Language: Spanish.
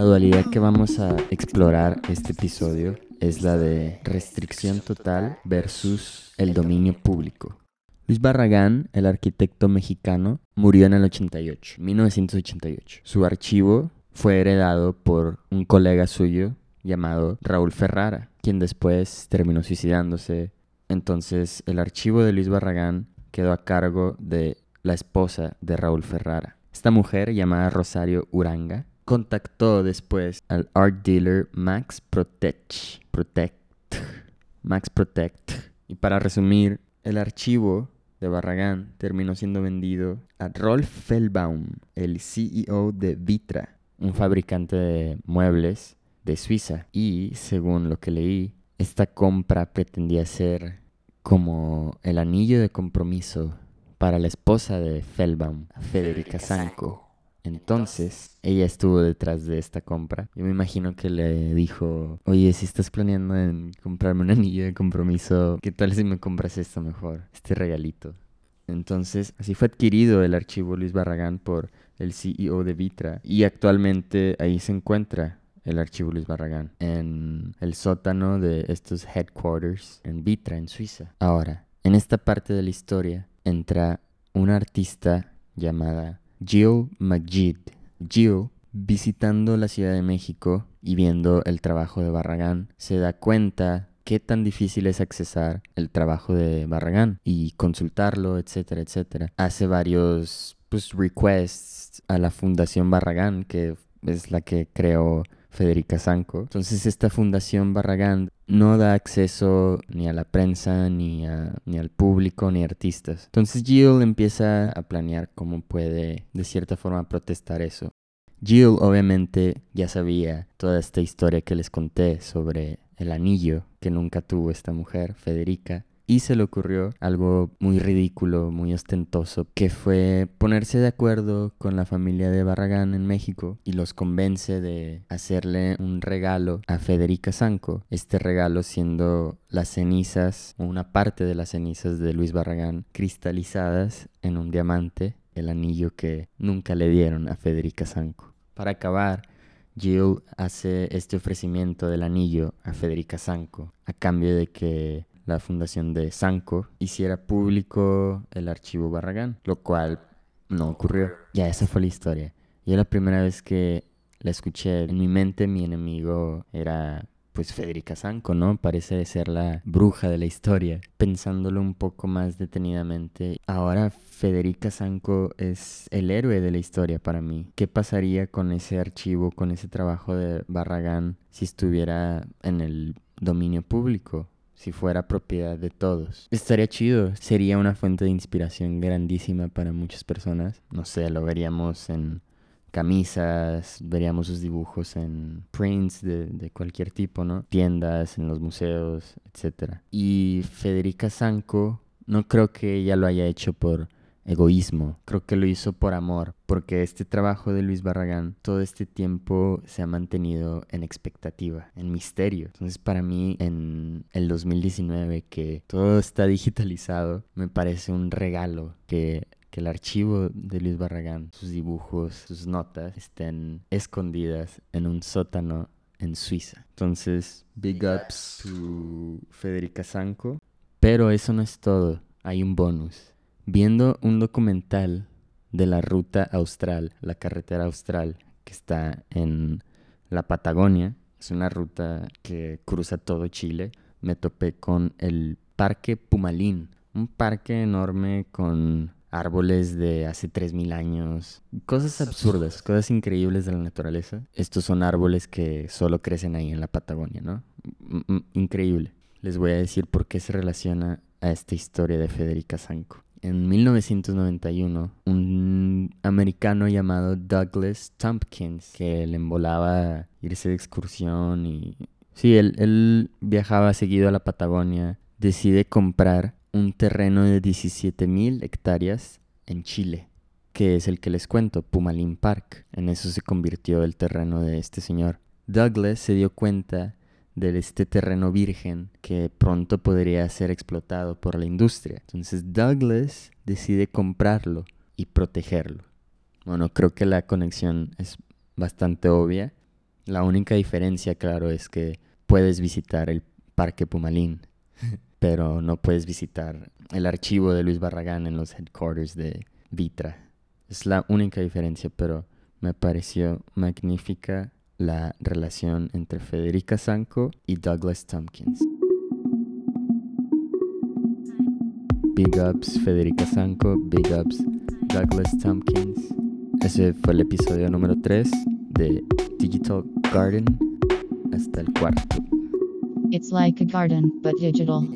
La dualidad que vamos a explorar este episodio es la de restricción total versus el dominio público. Luis Barragán, el arquitecto mexicano, murió en el 88, 1988. Su archivo fue heredado por un colega suyo llamado Raúl Ferrara, quien después terminó suicidándose. Entonces el archivo de Luis Barragán quedó a cargo de la esposa de Raúl Ferrara. Esta mujer, llamada Rosario Uranga, contactó después al art dealer Max Protect. Protect. Max Protect. Y para resumir, el archivo de Barragán terminó siendo vendido a Rolf Feldbaum, el CEO de Vitra, un fabricante de muebles de Suiza. Y según lo que leí, esta compra pretendía ser como el anillo de compromiso para la esposa de Feldbaum, Federica Sanko. Entonces, ella estuvo detrás de esta compra. Yo me imagino que le dijo, oye, si estás planeando en comprarme un anillo de compromiso, ¿qué tal si me compras esto mejor? Este regalito. Entonces, así fue adquirido el archivo Luis Barragán por el CEO de Vitra. Y actualmente ahí se encuentra el archivo Luis Barragán en el sótano de estos headquarters en Vitra, en Suiza. Ahora, en esta parte de la historia entra una artista llamada Jill McGid. Jill, visitando la Ciudad de México y viendo el trabajo de Barragán, se da cuenta qué tan difícil es accesar el trabajo de Barragán y consultarlo, etcétera, etcétera. Hace varios pues, requests a la Fundación Barragán, que es la que creó Federica Sanco. Entonces esta Fundación Barragán no da acceso ni a la prensa, ni, ni al público, ni a artistas. Entonces Jill empieza a planear cómo puede de cierta forma protestar eso. Jill obviamente ya sabía toda esta historia que les conté sobre el anillo que nunca tuvo esta mujer, Federica, y se le ocurrió algo muy ridículo, muy ostentoso, que fue ponerse de acuerdo con la familia de Barragán en México y los convence de hacerle un regalo a Federica Sanco, este regalo siendo las cenizas o una parte de las cenizas de Luis Barragán cristalizadas en un diamante, el anillo que nunca le dieron a Federica Sanco. Para acabar, Jill hace este ofrecimiento del anillo a Federica Sanco a cambio de que la fundación de Sanco hiciera público el archivo Barragán, lo cual no ocurrió. Ya esa fue la historia. Yo la primera vez que la escuché en mi mente, mi enemigo era pues Federica Sanco, ¿no? Parece ser la bruja de la historia. Pensándolo un poco más detenidamente, ahora Federica Sanco es el héroe de la historia para mí. ¿Qué pasaría con ese archivo, con ese trabajo de Barragán si estuviera en el dominio público? Si fuera propiedad de todos. Estaría chido, sería una fuente de inspiración grandísima para muchas personas. No sé, lo veríamos en camisas, veríamos sus dibujos en prints de, cualquier tipo, ¿no? Tiendas, en los museos, etc. Y Federica Sanco, no creo que ella lo haya hecho por egoísmo, creo que lo hizo por amor, porque este trabajo de Luis Barragán todo este tiempo se ha mantenido en expectativa, en misterio. Entonces para mí en el 2019 que todo está digitalizado, me parece un regalo que que el archivo de Luis Barragán, sus dibujos, sus notas, estén escondidas en un sótano en Suiza. Entonces, big ups to Federica Sanco. Pero eso no es todo, hay un bonus viendo un documental de la ruta austral, la carretera austral que está en la Patagonia, es una ruta que cruza todo Chile, me topé con el Parque Pumalín, un parque enorme con árboles de hace 3.000 años, cosas absurdas, cosas increíbles de la naturaleza. Estos son árboles que solo crecen ahí en la Patagonia, ¿no? Increíble. Les voy a decir por qué se relaciona a esta historia de Federica Sanco en 1991 un americano llamado Douglas Tompkins que le embolaba irse de excursión y... Sí, él, él viajaba seguido a la Patagonia, decide comprar un terreno de 17.000 hectáreas en Chile, que es el que les cuento, Pumalín Park. En eso se convirtió el terreno de este señor. Douglas se dio cuenta de este terreno virgen que pronto podría ser explotado por la industria. Entonces Douglas decide comprarlo y protegerlo. Bueno, creo que la conexión es bastante obvia. La única diferencia, claro, es que puedes visitar el Parque Pumalín, pero no puedes visitar el archivo de Luis Barragán en los headquarters de Vitra. Es la única diferencia, pero me pareció magnífica la relación entre Federica Sanko y Douglas Tompkins. Big ups Federica Sanko, big ups Douglas Tompkins. Ese fue el episodio número 3 de Digital Garden hasta el cuarto. It's like a garden, but digital.